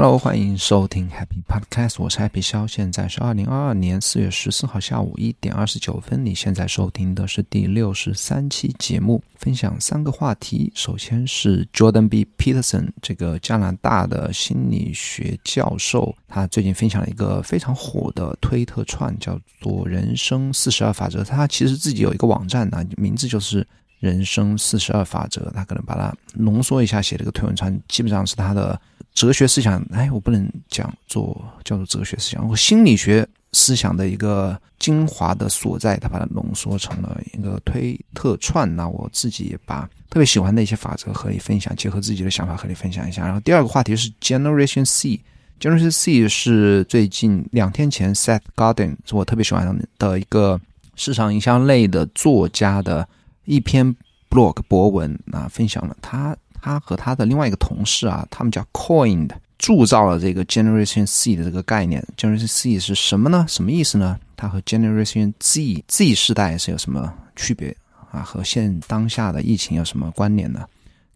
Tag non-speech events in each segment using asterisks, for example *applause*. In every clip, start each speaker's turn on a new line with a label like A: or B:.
A: Hello，欢迎收听 Happy Podcast，我是 Happy 肖，现在是二零二二年四月十四号下午一点二十九分。你现在收听的是第六十三期节目，分享三个话题。首先是 Jordan B. Peterson 这个加拿大的心理学教授，他最近分享了一个非常火的推特串，叫做“人生四十二法则”。他其实自己有一个网站呢，名字就是“人生四十二法则”。他可能把它浓缩一下写了个推文串，基本上是他的。哲学思想，哎，我不能讲做叫做哲学思想，我心理学思想的一个精华的所在，他把它浓缩成了一个推特串。那我自己也把特别喜欢的一些法则和你分享，结合自己的想法和你分享一下。然后第二个话题是 Generation C，Generation C 是最近两天前 Seth Garden 是我特别喜欢的一个市场营销类的作家的一篇 blog 博文啊，分享了他。他和他的另外一个同事啊，他们叫 Coined，铸造了这个 Generation C 的这个概念。Generation C 是什么呢？什么意思呢？它和 Generation Z Z 世代是有什么区别啊？和现当下的疫情有什么关联呢？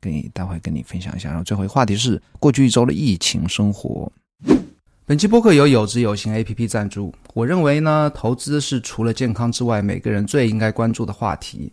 A: 给你待会跟你分享一下。然后最后一个话题是过去一周的疫情生活。本期播客由有知有行 A P P 赞助。我认为呢，投资是除了健康之外，每个人最应该关注的话题。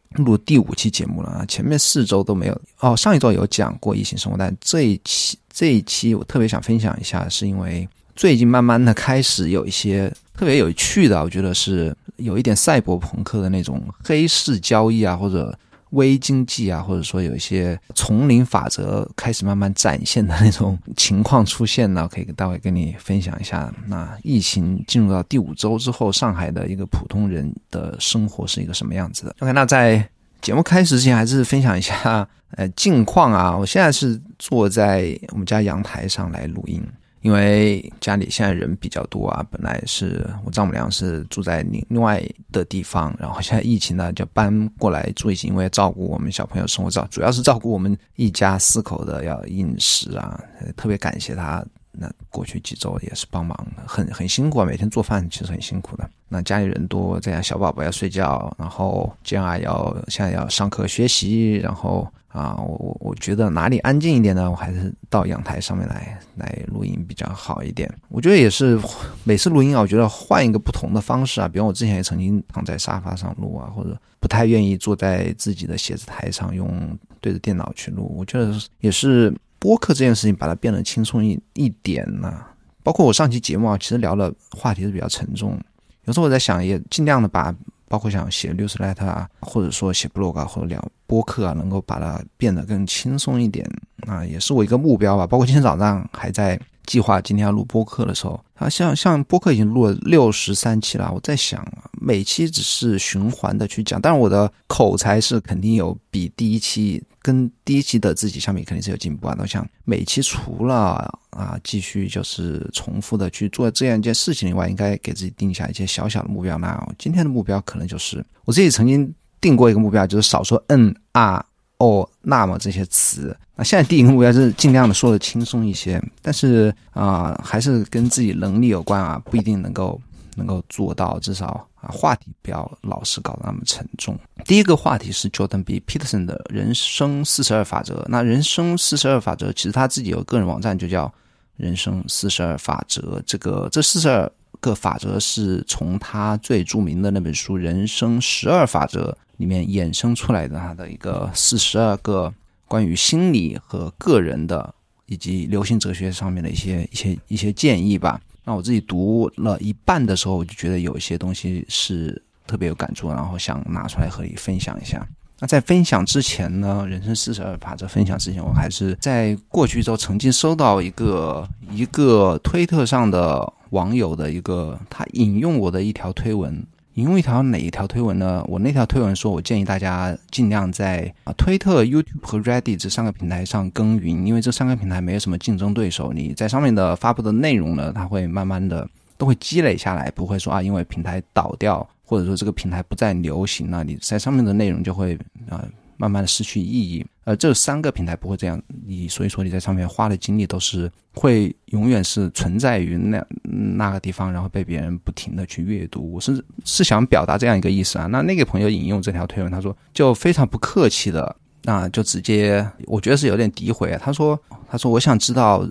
A: 录第五期节目了啊，前面四周都没有哦。上一周有讲过异性生活，但这一期这一期我特别想分享一下，是因为最近慢慢的开始有一些特别有趣的，我觉得是有一点赛博朋克的那种黑市交易啊，或者。微经济啊，或者说有一些丛林法则开始慢慢展现的那种情况出现呢，可以待会跟你分享一下。那疫情进入到第五周之后，上海的一个普通人的生活是一个什么样子的？OK，那在节目开始之前，还是分享一下呃近况啊。我现在是坐在我们家阳台上来录音。因为家里现在人比较多啊，本来是我丈母娘是住在另另外的地方，然后现在疫情呢就搬过来住一起，因为照顾我们小朋友生活照，主要是照顾我们一家四口的要饮食啊，特别感谢他。那过去几周也是帮忙，很很辛苦啊，每天做饭其实很辛苦的。那家里人多，这样小宝宝要睡觉，然后这样啊要现在要上课学习，然后。啊，我我我觉得哪里安静一点呢？我还是到阳台上面来来录音比较好一点。我觉得也是，每次录音啊，我觉得换一个不同的方式啊。比如我之前也曾经躺在沙发上录啊，或者不太愿意坐在自己的写字台上用对着电脑去录。我觉得也是播客这件事情把它变得轻松一一点呢。包括我上期节目啊，其实聊的话题是比较沉重，有时候我在想，也尽量的把。包括想写 newsletter 啊，或者说写 blog 啊，或者聊播客啊，能够把它变得更轻松一点啊，也是我一个目标吧。包括今天早上还在计划今天要录播客的时候，啊，像像播客已经录了六十三期了，我在想，每期只是循环的去讲，但是我的口才是肯定有比第一期。跟第一期的自己相比，肯定是有进步啊！我想每期除了啊继续就是重复的去做这样一件事情以外，应该给自己定下一些小小的目标。那今天的目标可能就是我自己曾经定过一个目标，就是少说嗯啊哦那么这些词。那现在第一个目标是尽量的说的轻松一些，但是啊还是跟自己能力有关啊，不一定能够。能够做到至少啊，话题不要老是搞得那么沉重。第一个话题是 Jordan B. Peterson 的人生四十二法则。那人生四十二法则其实他自己有个人网站，就叫人生四十二法则。这个这四十二个法则是从他最著名的那本书《人生十二法则》里面衍生出来的，他的一个四十二个关于心理和个人的以及流行哲学上面的一些一些一些建议吧。那我自己读了一半的时候，我就觉得有一些东西是特别有感触，然后想拿出来和你分享一下。那在分享之前呢，人生四十二法则分享之前，我还是在过去之后曾经收到一个一个推特上的网友的一个，他引用我的一条推文，引用一条哪一条推文呢？我那条推文说，我建议大家尽量在啊推特、YouTube 和 Reddit 这三个平台上耕耘，因为这三个平台没有什么竞争对手，你在上面的发布的内容呢，它会慢慢的都会积累下来，不会说啊，因为平台倒掉，或者说这个平台不再流行了，你在上面的内容就会啊。慢慢的失去意义，呃，这三个平台不会这样，你所以说你在上面花的精力都是会永远是存在于那那个地方，然后被别人不停的去阅读。我是是想表达这样一个意思啊。那那个朋友引用这条推文，他说就非常不客气的，那就直接我觉得是有点诋毁啊。他说他说我想知道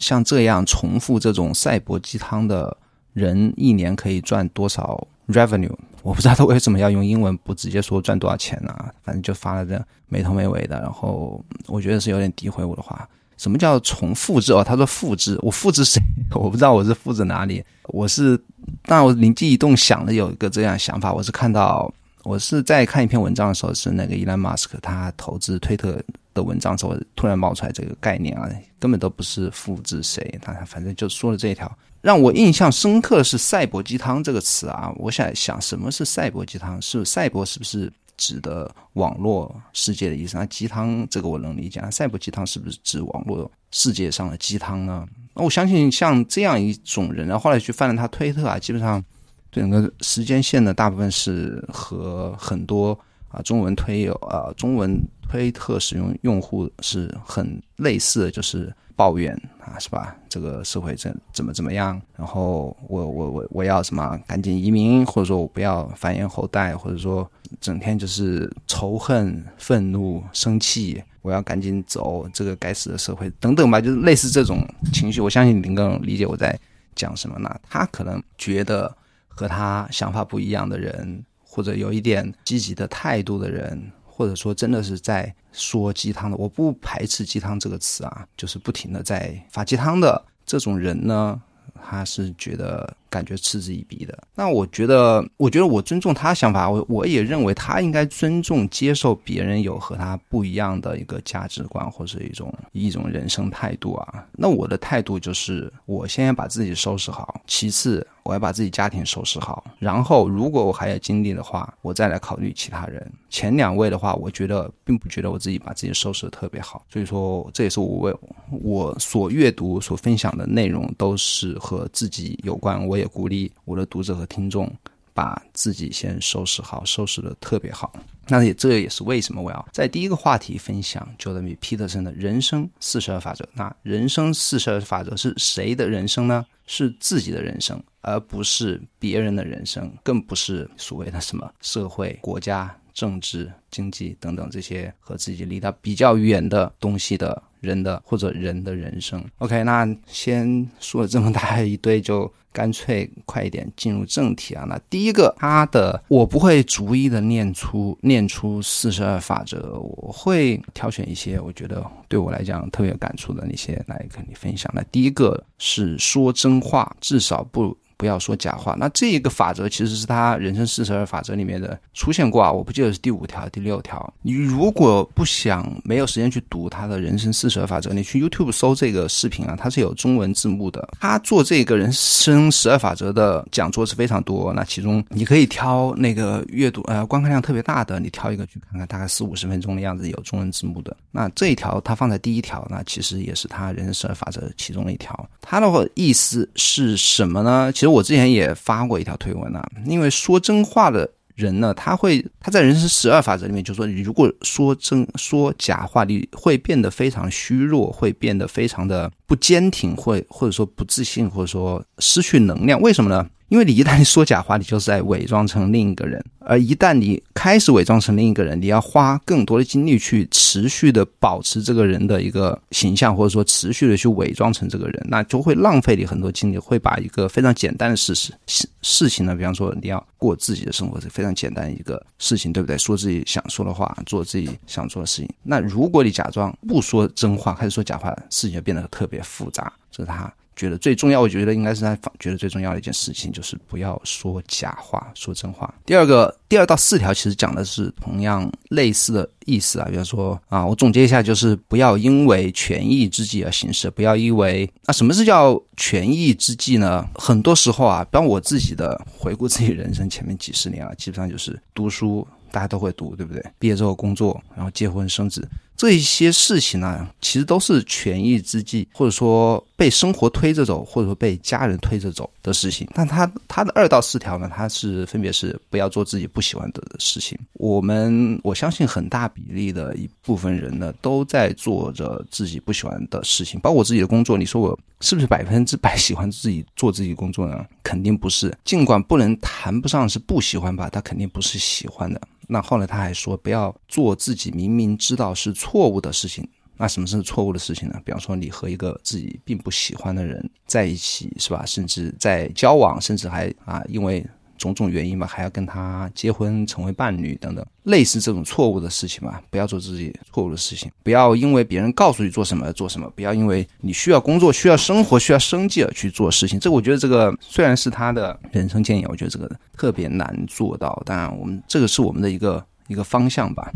A: 像这样重复这种赛博鸡汤的人，一年可以赚多少 revenue？我不知道他为什么要用英文，不直接说赚多少钱呢？反正就发了这没头没尾的，然后我觉得是有点诋毁我的话。什么叫重复制哦？他说复制，我复制谁？*laughs* 我不知道我是复制哪里。我是，当然我灵机一动想了有一个这样想法。我是看到，我是在看一篇文章的时候，是那个伊兰马斯克他投资推特的文章时候，突然冒出来这个概念啊，根本都不是复制谁，他反正就说了这一条。让我印象深刻的是“赛博鸡汤”这个词啊！我想想，什么是赛博鸡汤？是赛博是不是指的网络世界的意思？那鸡汤这个我能理解，赛博鸡汤是不是指网络世界上的鸡汤呢？那我相信像这样一种人然，后来去翻了他推特啊，基本上整个时间线呢，大部分是和很多啊中文推友啊中文推特使用用户是很类似的，就是。抱怨啊，是吧？这个社会怎怎么怎么样？然后我我我我要什么？赶紧移民，或者说我不要繁衍后代，或者说整天就是仇恨、愤怒、生气，我要赶紧走这个该死的社会等等吧，就是类似这种情绪。我相信你能够理解我在讲什么呢？他可能觉得和他想法不一样的人，或者有一点积极的态度的人。或者说，真的是在说鸡汤的，我不排斥鸡汤这个词啊，就是不停的在发鸡汤的。这种人呢，他是觉得。感觉嗤之以鼻的，那我觉得，我觉得我尊重他想法，我我也认为他应该尊重接受别人有和他不一样的一个价值观或者一种一种人生态度啊。那我的态度就是，我先要把自己收拾好，其次我要把自己家庭收拾好，然后如果我还有精力的话，我再来考虑其他人。前两位的话，我觉得并不觉得我自己把自己收拾的特别好，所以说这也是我为我所阅读所分享的内容都是和自己有关，我。也鼓励我的读者和听众把自己先收拾好，收拾的特别好。那也这也是为什么我要在第一个话题分享 Jordan Peterson 的人生四十二法则。那人生四十二法则是谁的人生呢？是自己的人生，而不是别人的人生，更不是所谓的什么社会、国家、政治、经济等等这些和自己离得比较远的东西的人的或者人的人生。OK，那先说了这么大一堆就。干脆快一点进入正题啊！那第一个，他的我不会逐一的念出念出四十二法则，我会挑选一些我觉得对我来讲特别有感触的那些来跟你分享。那第一个是说真话，至少不。不要说假话。那这一个法则其实是他人生四十二法则里面的出现过啊，我不记得是第五条、第六条。你如果不想没有时间去读他的人生四十二法则，你去 YouTube 搜这个视频啊，它是有中文字幕的。他做这个人生十二法则的讲座是非常多，那其中你可以挑那个阅读呃观看量特别大的，你挑一个去看看，大概四五十分钟的样子，有中文字幕的。那这一条他放在第一条，那其实也是他人生十二法则其中的一条。他的意思是什么呢？其实。我之前也发过一条推文啊，因为说真话的人呢，他会他在人生十二法则里面就说，如果说真说假话，你会变得非常虚弱，会变得非常的不坚挺，会或者说不自信，或者说失去能量。为什么呢？因为你一旦说假话，你就是在伪装成另一个人；而一旦你开始伪装成另一个人，你要花更多的精力去持续的保持这个人的一个形象，或者说持续的去伪装成这个人，那就会浪费你很多精力，会把一个非常简单的事实事事情呢，比方说你要过自己的生活是非常简单一个事情，对不对？说自己想说的话，做自己想做的事情。那如果你假装不说真话，开始说假话，事情就变得特别复杂。这是他。觉得最重要，我觉得应该是他觉得最重要的一件事情，就是不要说假话，说真话。第二个，第二到四条其实讲的是同样类似的意思啊，比方说啊，我总结一下，就是不要因为权宜之计而行事，不要因为那什么是叫权宜之计呢？很多时候啊，当我自己的回顾自己人生前面几十年啊，基本上就是读书，大家都会读，对不对？毕业之后工作，然后结婚生子。这一些事情呢，其实都是权宜之计，或者说被生活推着走，或者说被家人推着走的事情。但他他的二到四条呢，他是分别是不要做自己不喜欢的事情。我们我相信很大比例的一部分人呢，都在做着自己不喜欢的事情，包括我自己的工作。你说我是不是百分之百喜欢自己做自己工作呢？肯定不是。尽管不能谈不上是不喜欢吧，他肯定不是喜欢的。那后来他还说，不要做自己明明知道是错错误的事情。那什么是错误的事情呢？比方说，你和一个自己并不喜欢的人在一起，是吧？甚至在交往，甚至还啊，因为。种种原因吧，还要跟他结婚成为伴侣等等，类似这种错误的事情嘛，不要做自己错误的事情，不要因为别人告诉你做什么做什么，不要因为你需要工作、需要生活、需要生计而去做事情。这我觉得这个虽然是他的人生建议，我觉得这个特别难做到。当然，我们这个是我们的一个一个方向吧。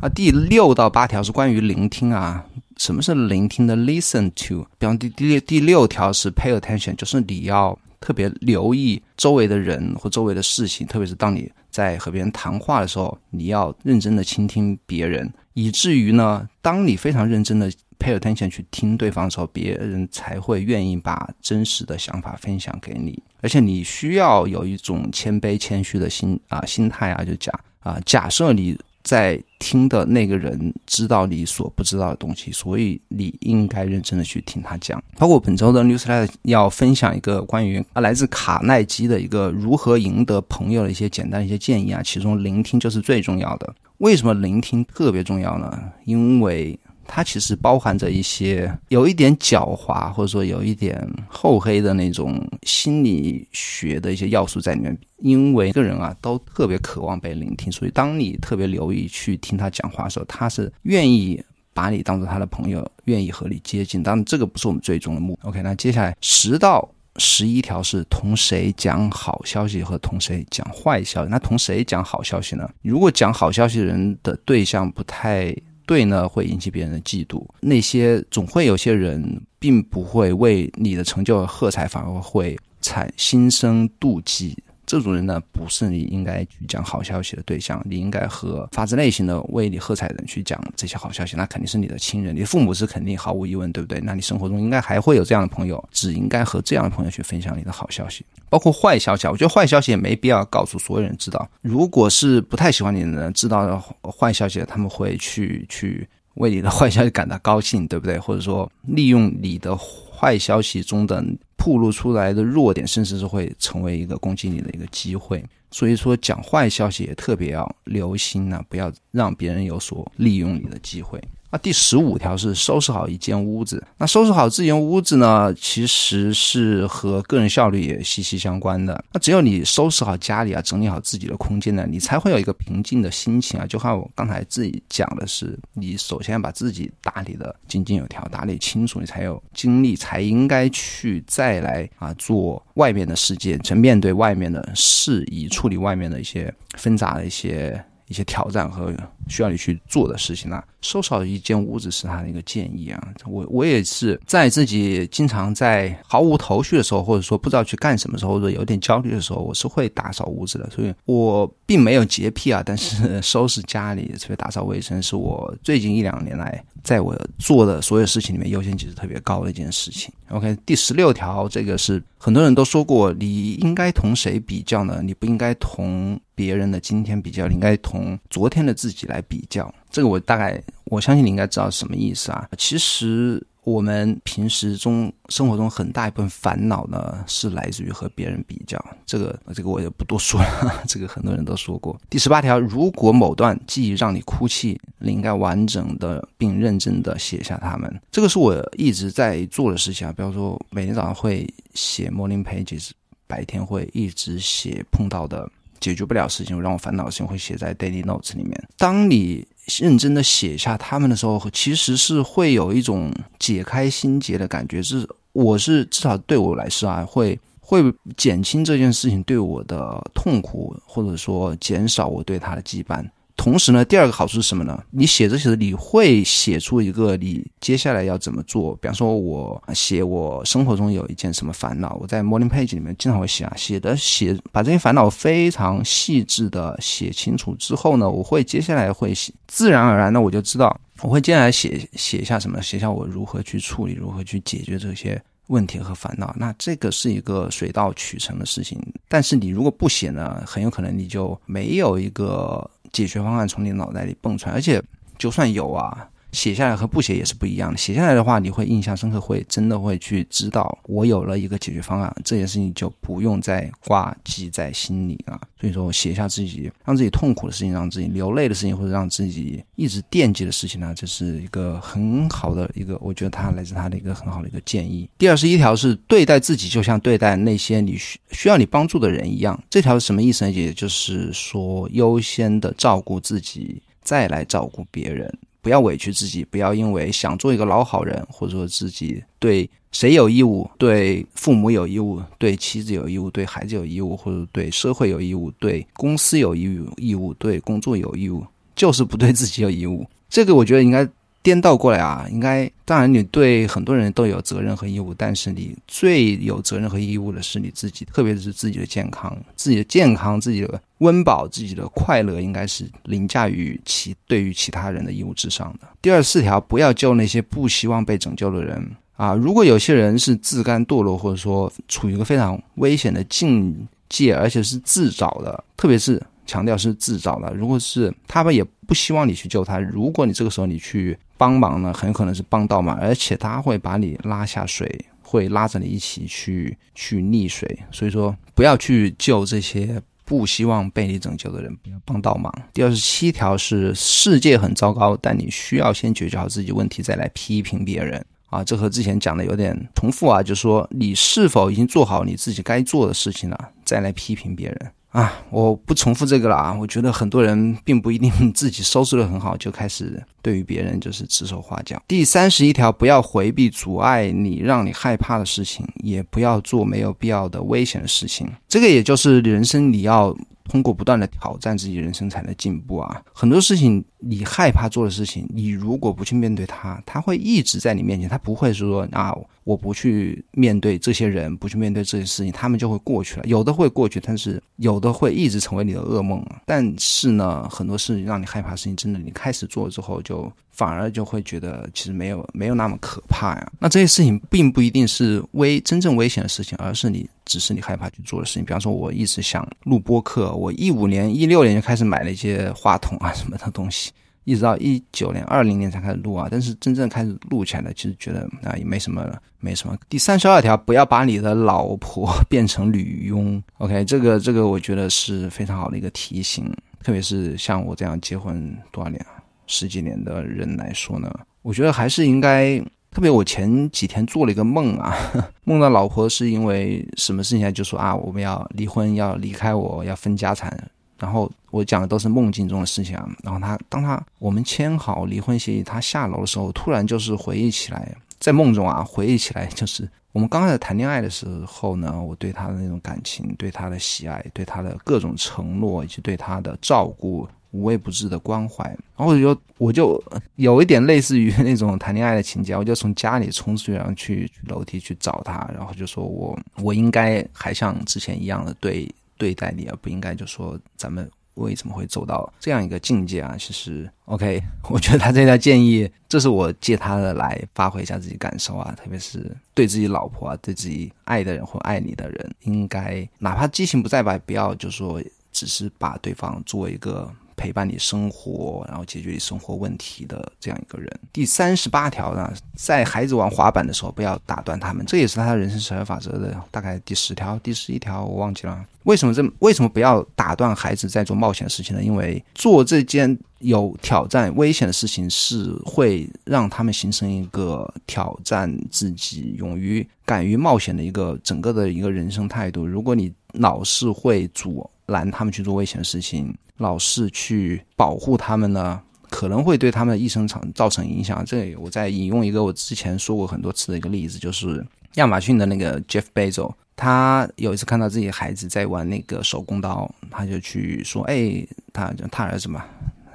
A: 啊，第六到八条是关于聆听啊，什么是聆听的？Listen to。比方第第第六条是 Pay attention，就是你要。特别留意周围的人或周围的事情，特别是当你在和别人谈话的时候，你要认真的倾听别人，以至于呢，当你非常认真的 pay attention 去听对方的时候，别人才会愿意把真实的想法分享给你。而且你需要有一种谦卑谦虚的心啊心态啊，就讲啊，假设你。在听的那个人知道你所不知道的东西，所以你应该认真的去听他讲。包括本周的 newsletter 要分享一个关于啊来自卡耐基的一个如何赢得朋友的一些简单一些建议啊，其中聆听就是最重要的。为什么聆听特别重要呢？因为它其实包含着一些有一点狡猾，或者说有一点厚黑的那种心理学的一些要素在里面。因为个人啊都特别渴望被聆听，所以当你特别留意去听他讲话的时候，他是愿意把你当做他的朋友，愿意和你接近。当然，这个不是我们最终的目。OK，那接下来十到十一条是同谁讲好消息和同谁讲坏消息。那同谁讲好消息呢？如果讲好消息的人的对象不太。对呢，会引起别人的嫉妒。那些总会有些人，并不会为你的成就而喝彩，反而会产心生妒忌。这种人呢，不是你应该去讲好消息的对象。你应该和发自内心的为你喝彩的人去讲这些好消息。那肯定是你的亲人，你的父母是肯定毫无疑问，对不对？那你生活中应该还会有这样的朋友，只应该和这样的朋友去分享你的好消息，包括坏消息。我觉得坏消息也没必要告诉所有人知道。如果是不太喜欢你的人知道坏消息，他们会去去为你的坏消息感到高兴，对不对？或者说利用你的坏消息中的。暴露出来的弱点，甚至是会成为一个攻击你的一个机会。所以说，讲坏消息也特别要留心呢，不要让别人有所利用你的机会。那第十五条是收拾好一间屋子。那收拾好这间屋子呢，其实是和个人效率也息息相关的。那只有你收拾好家里啊，整理好自己的空间呢，你才会有一个平静的心情啊。就像我刚才自己讲的是，你首先把自己打理的井井有条，打理清楚，你才有精力，才应该去再来啊做外面的世界，去面对外面的事宜，处理外面的一些纷杂的一些。一些挑战和需要你去做的事情啊？收拾好一间屋子是他的一个建议啊。我我也是在自己经常在毫无头绪的时候，或者说不知道去干什么时候，或者有点焦虑的时候，我是会打扫屋子的。所以我并没有洁癖啊，但是 *laughs* 收拾家里、特别打扫卫生，是我最近一两年来在我做的所有事情里面优先级是特别高的一件事情。OK，第十六条，这个是很多人都说过，你应该同谁比较呢？你不应该同别人的今天比较，你应该同昨天的自己来比较。这个我大概，我相信你应该知道什么意思啊。其实。我们平时中生活中很大一部分烦恼呢，是来自于和别人比较。这个这个我也不多说了，*laughs* 这个很多人都说过。第十八条，如果某段记忆让你哭泣，你应该完整的并认真的写下它们。这个是我一直在做的事情啊。比方说，每天早上会写 morning pages，白天会一直写碰到的解决不了事情，让我烦恼的事情会写在 daily notes 里面。当你认真的写下他们的时候，其实是会有一种解开心结的感觉，是我是至少对我来说啊，会会减轻这件事情对我的痛苦，或者说减少我对他的羁绊。同时呢，第二个好处是什么呢？你写着写着，你会写出一个你接下来要怎么做。比方说，我写我生活中有一件什么烦恼，我在 Morning Page 里面经常会写啊，写的写把这些烦恼非常细致的写清楚之后呢，我会接下来会写，自然而然的我就知道，我会接下来写写下什么，写下我如何去处理，如何去解决这些问题和烦恼。那这个是一个水到渠成的事情。但是你如果不写呢，很有可能你就没有一个。解决方案从你脑袋里蹦出来，而且就算有啊。写下来和不写也是不一样的。写下来的话，你会印象深刻，会真的会去知道我有了一个解决方案，这件事情就不用再挂记在心里啊。所以说，写下自己让自己痛苦的事情，让自己流泪的事情，或者让自己一直惦记的事情呢，这是一个很好的一个，我觉得他来自他的一个很好的一个建议。第二十一条是对待自己就像对待那些你需需要你帮助的人一样。这条是什么意思呢？也就是说，优先的照顾自己，再来照顾别人。不要委屈自己，不要因为想做一个老好人，或者说自己对谁有义务，对父母有义务，对妻子有义务，对孩子有义务，或者对社会有义务，对公司有义务，义务对工作有义务，就是不对自己有义务。这个我觉得应该。颠倒过来啊，应该当然你对很多人都有责任和义务，但是你最有责任和义务的是你自己，特别是自己的健康，自己的健康、自己的温饱、自己的快乐，应该是凌驾于其对于其他人的义务之上的。第二四条，不要救那些不希望被拯救的人啊！如果有些人是自甘堕落，或者说处于一个非常危险的境界，而且是自找的，特别是。强调是自找的。如果是他们也不希望你去救他，如果你这个时候你去帮忙呢，很可能是帮倒忙，而且他会把你拉下水，会拉着你一起去去溺水。所以说，不要去救这些不希望被你拯救的人，不要帮倒忙。第二十七条是世界很糟糕，但你需要先解决好自己问题，再来批评别人啊。这和之前讲的有点重复啊，就是说你是否已经做好你自己该做的事情了，再来批评别人。啊，我不重复这个了啊！我觉得很多人并不一定自己收拾的很好，就开始对于别人就是指手画脚。第三十一条，不要回避阻碍你、让你害怕的事情，也不要做没有必要的危险的事情。这个也就是人生你要。通过不断的挑战自己，人生才能进步啊！很多事情你害怕做的事情，你如果不去面对它，它会一直在你面前，它不会是说啊，我不去面对这些人，不去面对这些事情，他们就会过去了。有的会过去，但是有的会一直成为你的噩梦。但是呢，很多事情让你害怕事情，真的你开始做之后就。就反而就会觉得其实没有没有那么可怕呀。那这些事情并不一定是危真正危险的事情，而是你只是你害怕去做的事情。比方说，我一直想录播客，我一五年、一六年就开始买了一些话筒啊什么的东西，一直到一九年、二零年才开始录啊。但是真正开始录起来，其实觉得啊也没什么，没什么。第三十二条，不要把你的老婆变成女佣。OK，这个这个我觉得是非常好的一个提醒，特别是像我这样结婚多少年啊？十几年的人来说呢，我觉得还是应该。特别我前几天做了一个梦啊，*laughs* 梦到老婆是因为什么事情就说啊，我们要离婚，要离开我，要分家产。然后我讲的都是梦境中的事情啊。然后他当他我们签好离婚协议，他下楼的时候，突然就是回忆起来，在梦中啊，回忆起来就是我们刚开始谈恋爱的时候呢，我对他的那种感情，对他的喜爱，对他的各种承诺，以及对他的照顾。无微不至的关怀，然后我就我就有一点类似于那种谈恋爱的情节，我就从家里冲出去，然后去楼梯去找他，然后就说我我应该还像之前一样的对对待你，而不应该就说咱们为什么会走到这样一个境界啊？其实，OK，*laughs* 我觉得他这条建议，这是我借他的来发挥一下自己感受啊，特别是对自己老婆啊，对自己爱的人或爱你的人，应该哪怕激情不在吧，不要就说只是把对方作为一个。陪伴你生活，然后解决你生活问题的这样一个人。第三十八条呢，在孩子玩滑板的时候，不要打断他们，这也是他的人生十二法则的大概第十条、第十一条，我忘记了。为什么这为什么不要打断孩子在做冒险的事情呢？因为做这件有挑战、危险的事情，是会让他们形成一个挑战自己、勇于、敢于冒险的一个整个的一个人生态度。如果你老是会阻拦他们去做危险的事情，老是去保护他们呢，可能会对他们的一生场造成影响。这里我再引用一个我之前说过很多次的一个例子，就是亚马逊的那个 Jeff Bezos，他有一次看到自己孩子在玩那个手工刀，他就去说：“哎，他他儿子嘛，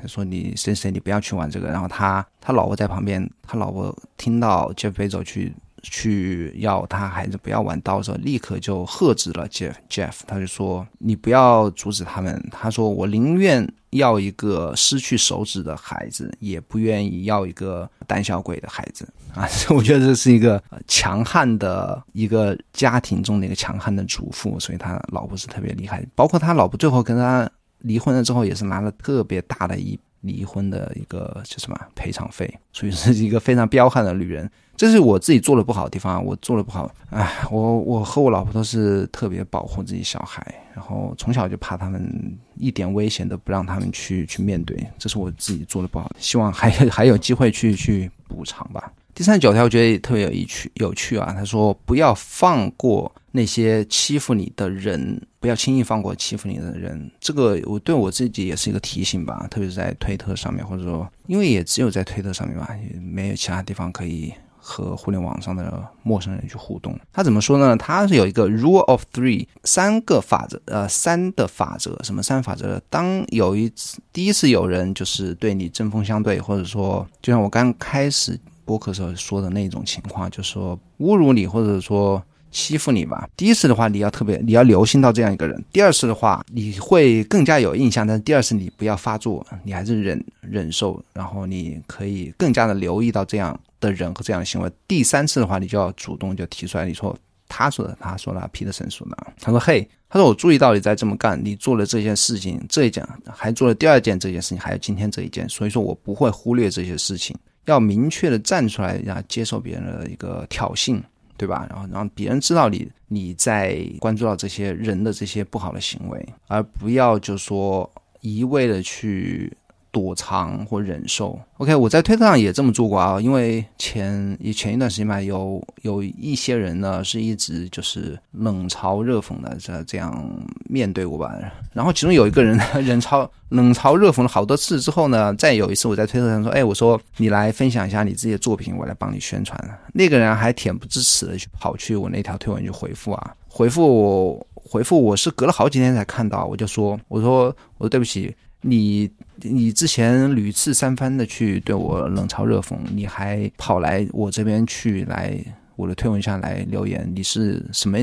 A: 说你谁谁你不要去玩这个。”然后他他老婆在旁边，他老婆听到 Jeff Bezos 去。去要他孩子不要玩刀的时候，立刻就喝止了 Jeff Jeff，他就说你不要阻止他们。他说我宁愿要一个失去手指的孩子，也不愿意要一个胆小鬼的孩子 *laughs* 啊！我觉得这是一个强悍的一个家庭中的一个强悍的主妇，所以他老婆是特别厉害。包括他老婆最后跟他离婚了之后，也是拿了特别大的一离婚的一个叫什么赔偿费，所以是一个非常彪悍的女人。这是我自己做的不好的地方，我做的不好。哎，我我和我老婆都是特别保护自己小孩，然后从小就怕他们一点危险都不让他们去去面对，这是我自己做的不好。希望还还有机会去去补偿吧。第三十九条我觉得也特别有趣有趣啊，他说不要放过那些欺负你的人，不要轻易放过欺负你的人。这个我对我自己也是一个提醒吧，特别是在推特上面，或者说因为也只有在推特上面吧，没有其他地方可以。和互联网上的陌生人去互动，他怎么说呢？他是有一个 rule of three，三个法则，呃，三的法则，什么三法则？当有一次，第一次有人就是对你针锋相对，或者说，就像我刚开始播客时候说的那种情况，就是说侮辱你，或者说。欺负你吧。第一次的话，你要特别，你要留心到这样一个人。第二次的话，你会更加有印象。但是第二次你不要发作，你还是忍忍受，然后你可以更加的留意到这样的人和这样的行为。第三次的话，你就要主动就提出来，你说他说的，他说了，皮特森说的，他说嘿，他说我注意到你在这么干，你做了这件事情，这一件还做了第二件这件事情，还有今天这一件，所以说我不会忽略这些事情，要明确的站出来，要接受别人的一个挑衅。对吧？然后让别人知道你你在关注到这些人的这些不好的行为，而不要就说一味的去。躲藏或忍受，OK，我在推特上也这么做过啊。因为前也前一段时间吧，有有一些人呢是一直就是冷嘲热讽的这这样面对我吧。然后其中有一个人冷嘲 *laughs* 冷嘲热讽了好多次之后呢，再有一次我在推特上说：“哎，我说你来分享一下你自己的作品，我来帮你宣传。”那个人还恬不知耻的去跑去我那条推文去回复啊，回复我回复我是隔了好几天才看到，我就说：“我说我说对不起。”你你之前屡次三番的去对我冷嘲热讽，你还跑来我这边去来我的推文下来留言，你是什么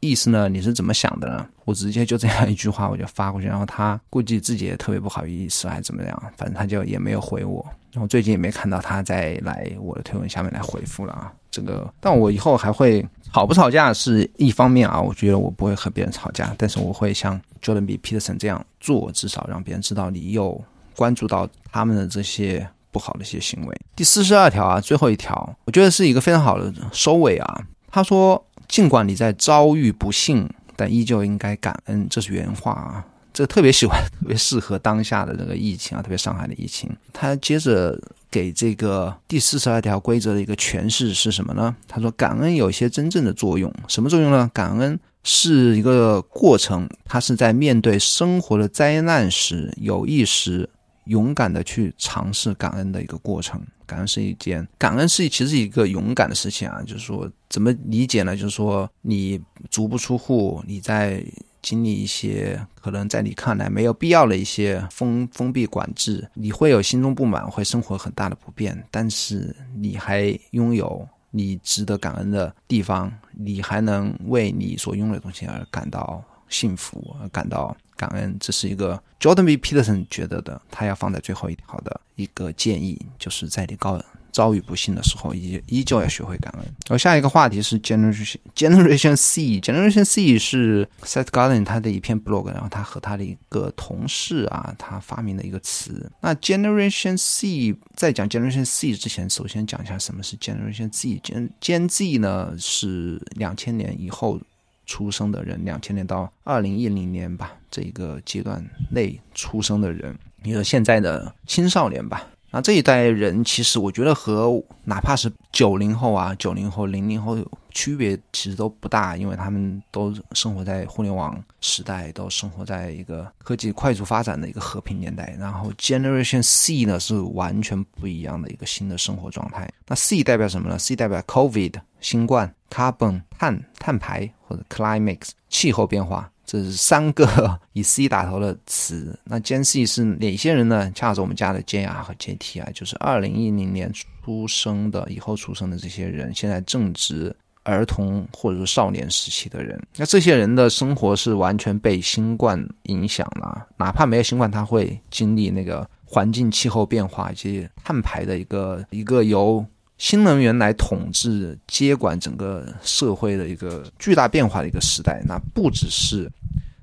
A: 意思呢？你是怎么想的呢？我直接就这样一句话我就发过去，然后他估计自己也特别不好意思还是怎么样，反正他就也没有回我，然后最近也没看到他再来我的推文下面来回复了啊。这个，但我以后还会吵不吵架是一方面啊，我觉得我不会和别人吵架，但是我会像。Jordan B. Peterson 这样做，至少让别人知道你有关注到他们的这些不好的一些行为。第四十二条啊，最后一条，我觉得是一个非常好的收尾啊。他说：“尽管你在遭遇不幸，但依旧应该感恩。”这是原话啊，这特别喜欢，*laughs* 特别适合当下的这个疫情啊，特别上海的疫情。他接着给这个第四十二条规则的一个诠释是什么呢？他说：“感恩有一些真正的作用，什么作用呢？感恩。”是一个过程，它是在面对生活的灾难时，有意识、勇敢的去尝试感恩的一个过程。感恩是一件，感恩是其实一个勇敢的事情啊。就是说，怎么理解呢？就是说，你足不出户，你在经历一些可能在你看来没有必要的一些封封闭管制，你会有心中不满，会生活很大的不便，但是你还拥有。你值得感恩的地方，你还能为你所拥有的东西而感到幸福，而感到感恩，这是一个 Jordan B. Peterson 觉得的，他要放在最后一条的一个建议，就是在你高人。遭遇不幸的时候，依依旧要学会感恩。而下一个话题是 Generation Generation C。Generation C 是 Seth Garden 他的一篇 blog，然后他和他的一个同事啊，他发明的一个词。那 Generation C 在讲 Generation C 之前，首先讲一下什么是 Generation C。Gen Gen Z 呢是两千年以后出生的人，两千年到二零一零年吧这一个阶段内出生的人，也就现在的青少年吧。那这一代人，其实我觉得和哪怕是九零后啊、九零后、零零后有区别其实都不大，因为他们都生活在互联网时代，都生活在一个科技快速发展的一个和平年代。然后 Generation C 呢是完全不一样的一个新的生活状态。那 C 代表什么呢？C 代表 COVID 新冠、carbon 碳碳排或者 climate 气候变化。这是三个以 C 打头的词。那 Gen C 是哪些人呢？恰是我们家的 JR 和 JT 啊，就是二零一零年出生的、以后出生的这些人，现在正值儿童或者说少年时期的人。那这些人的生活是完全被新冠影响了，哪怕没有新冠，他会经历那个环境气候变化以及碳排的一个一个由。新能源来统治、接管整个社会的一个巨大变化的一个时代，那不只是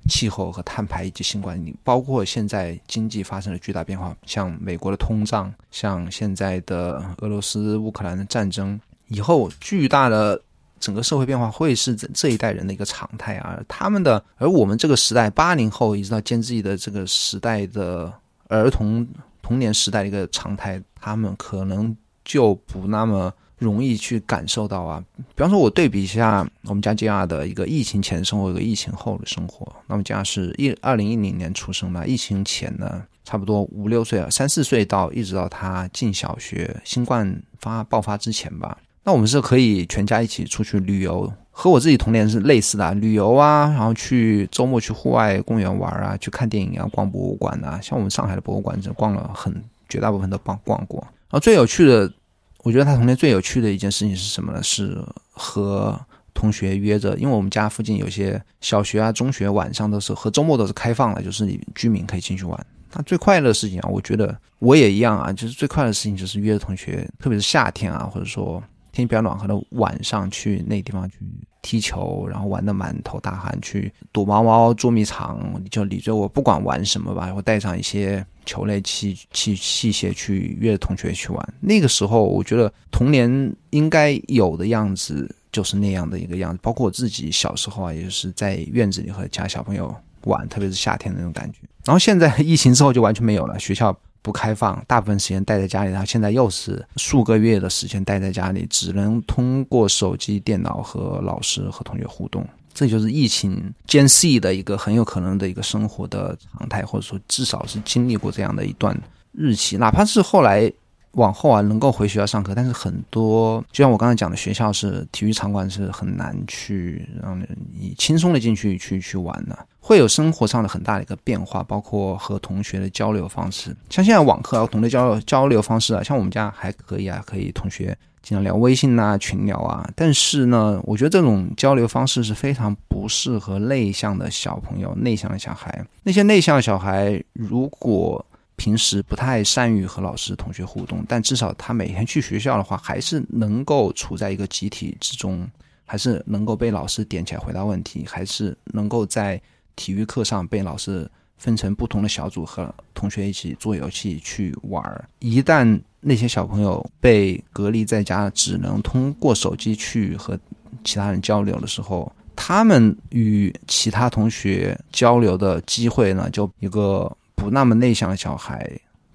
A: 气候和碳排以及新冠，包括现在经济发生了巨大变化，像美国的通胀，像现在的俄罗斯乌克兰的战争，以后巨大的整个社会变化会是这这一代人的一个常态啊。他们的，而我们这个时代，八零后一直到尖子的这个时代的儿童童年时代的一个常态，他们可能。就不那么容易去感受到啊。比方说，我对比一下我们家 JR 的一个疫情前生活，一个疫情后的生活。那么 JR 是一二零一零年出生嘛，疫情前呢，差不多五六岁啊，三四岁到一直到他进小学，新冠发爆发之前吧。那我们是可以全家一起出去旅游，和我自己童年是类似的，旅游啊，然后去周末去户外公园玩啊，去看电影啊，逛博物馆啊。像我们上海的博物馆，就逛了很绝大部分都逛逛过。啊最有趣的，我觉得他童年最有趣的一件事情是什么呢？是和同学约着，因为我们家附近有些小学啊、中学晚上的时候和周末都是开放的，就是你居民可以进去玩。那最快乐的事情啊，我觉得我也一样啊，就是最快乐的事情就是约着同学，特别是夏天啊，或者说。天气比较暖和的晚上，去那地方去踢球，然后玩的满头大汗，去躲猫猫、捉迷藏，就你着我不管玩什么吧，我带上一些球类器器器械去约同学去玩。那个时候，我觉得童年应该有的样子就是那样的一个样子，包括我自己小时候啊，也是在院子里和其他小朋友玩，特别是夏天那种感觉。然后现在疫情之后就完全没有了，学校。不开放，大部分时间待在家里，然后现在又是数个月的时间待在家里，只能通过手机、电脑和老师和同学互动。这就是疫情间隙的一个很有可能的一个生活的常态，或者说至少是经历过这样的一段日期。哪怕是后来往后啊，能够回学校上课，但是很多就像我刚才讲的，学校是体育场馆是很难去让你轻松的进去去去玩的。会有生活上的很大的一个变化，包括和同学的交流方式。像现在网课啊，同学交流交流方式啊，像我们家还可以啊，可以同学经常聊微信啊、群聊啊。但是呢，我觉得这种交流方式是非常不适合内向的小朋友、内向的小孩。那些内向的小孩，如果平时不太善于和老师、同学互动，但至少他每天去学校的话，还是能够处在一个集体之中，还是能够被老师点起来回答问题，还是能够在。体育课上被老师分成不同的小组，和同学一起做游戏去玩儿。一旦那些小朋友被隔离在家，只能通过手机去和其他人交流的时候，他们与其他同学交流的机会呢，就一个不那么内向的小孩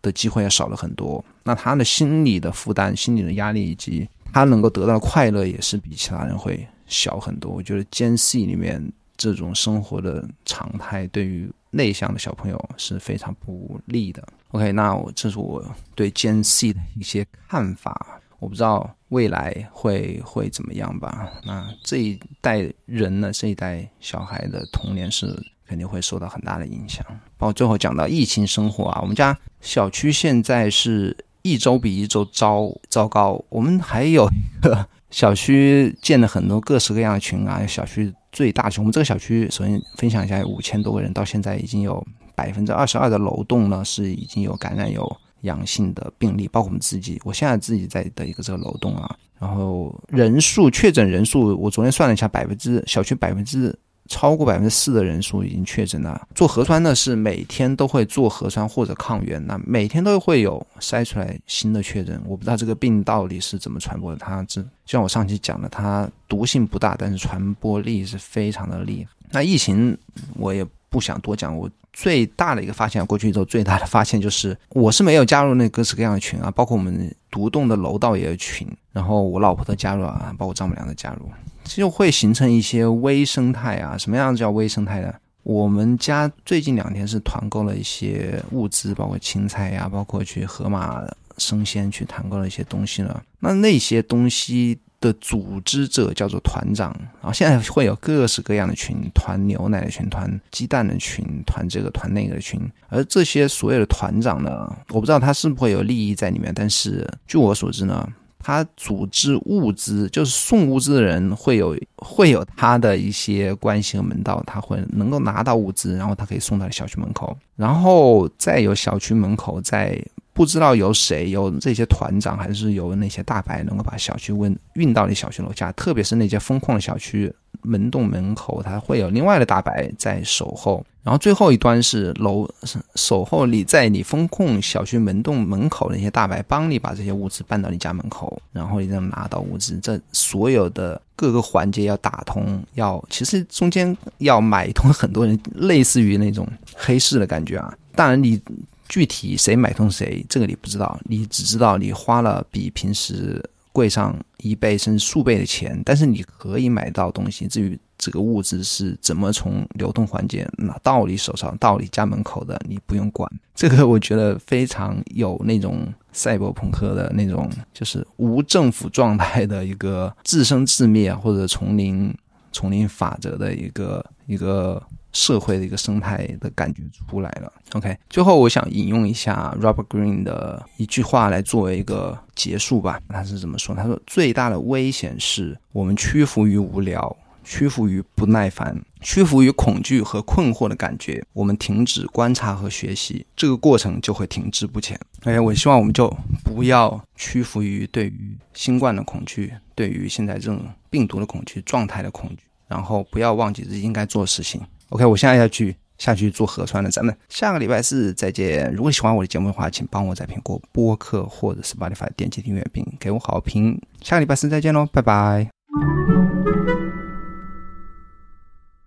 A: 的机会要少了很多。那他的心理的负担、心理的压力以及他能够得到快乐，也是比其他人会小很多。我觉得间隙里面。这种生活的常态对于内向的小朋友是非常不利的。OK，那我这是我对 Gen C 的一些看法。我不知道未来会会怎么样吧。那这一代人呢，这一代小孩的童年是肯定会受到很大的影响。包括最后讲到疫情生活啊，我们家小区现在是一周比一周糟糟糕。我们还有一个小区建了很多各式各样的群啊，小区。最大群，我们这个小区首先分享一下，有五千多个人，到现在已经有百分之二十二的楼栋呢是已经有感染有阳性的病例，包括我们自己，我现在自己在的一个这个楼栋啊，然后人数确诊人数，我昨天算了一下，百分之小区百分之。超过百分之四的人数已经确诊了。做核酸呢是每天都会做核酸或者抗原，那每天都会有筛出来新的确诊。我不知道这个病到底是怎么传播的。它这就像我上期讲的，它毒性不大，但是传播力是非常的厉害。那疫情我也不想多讲，我最大的一个发现，过去一周最大的发现就是，我是没有加入那各式各样的群啊，包括我们独栋的楼道也有群，然后我老婆都加入啊，包括丈母娘的加入。就会形成一些微生态啊，什么样子叫微生态呢？我们家最近两天是团购了一些物资，包括青菜呀，包括去盒马生鲜去团购了一些东西了。那那些东西的组织者叫做团长，然后现在会有各式各样的群，团牛奶的群，团鸡蛋的群，团这个团那个的群，而这些所有的团长呢，我不知道他是不是会有利益在里面，但是据我所知呢。他组织物资，就是送物资的人会有会有他的一些关系和门道，他会能够拿到物资，然后他可以送到小区门口，然后再有小区门口再不知道有谁，有这些团长还是有那些大白能够把小区问运到你小区楼下，特别是那些封控的小区。门洞门口，他会有另外的大白在守候，然后最后一端是楼守候你在你风控小区门洞门口那些大白帮你把这些物资搬到你家门口，然后你能拿到物资。这所有的各个环节要打通，要其实中间要买通很多人，类似于那种黑市的感觉啊。当然你具体谁买通谁，这个你不知道，你只知道你花了比平时。贵上一倍甚至数倍的钱，但是你可以买到东西。至于这个物质是怎么从流动环节拿到你手上、到你家门口的，你不用管。这个我觉得非常有那种赛博朋克的那种，就是无政府状态的一个自生自灭或者丛林丛林法则的一个一个。社会的一个生态的感觉出来了。OK，最后我想引用一下 Robert Green 的一句话来作为一个结束吧。他是怎么说？他说：“最大的危险是我们屈服于无聊，屈服于不耐烦，屈服于恐惧和困惑的感觉。我们停止观察和学习，这个过程就会停滞不前。”哎我希望我们就不要屈服于对于新冠的恐惧，对于现在这种病毒的恐惧状态的恐惧，然后不要忘记自己应该做的事情。OK，我现在要去下去做核酸了，咱们下个礼拜四再见。如果喜欢我的节目的话，请帮我在苹果播客或者是 Spotify 点击订阅并给我好评。下个礼拜四再见喽，拜拜。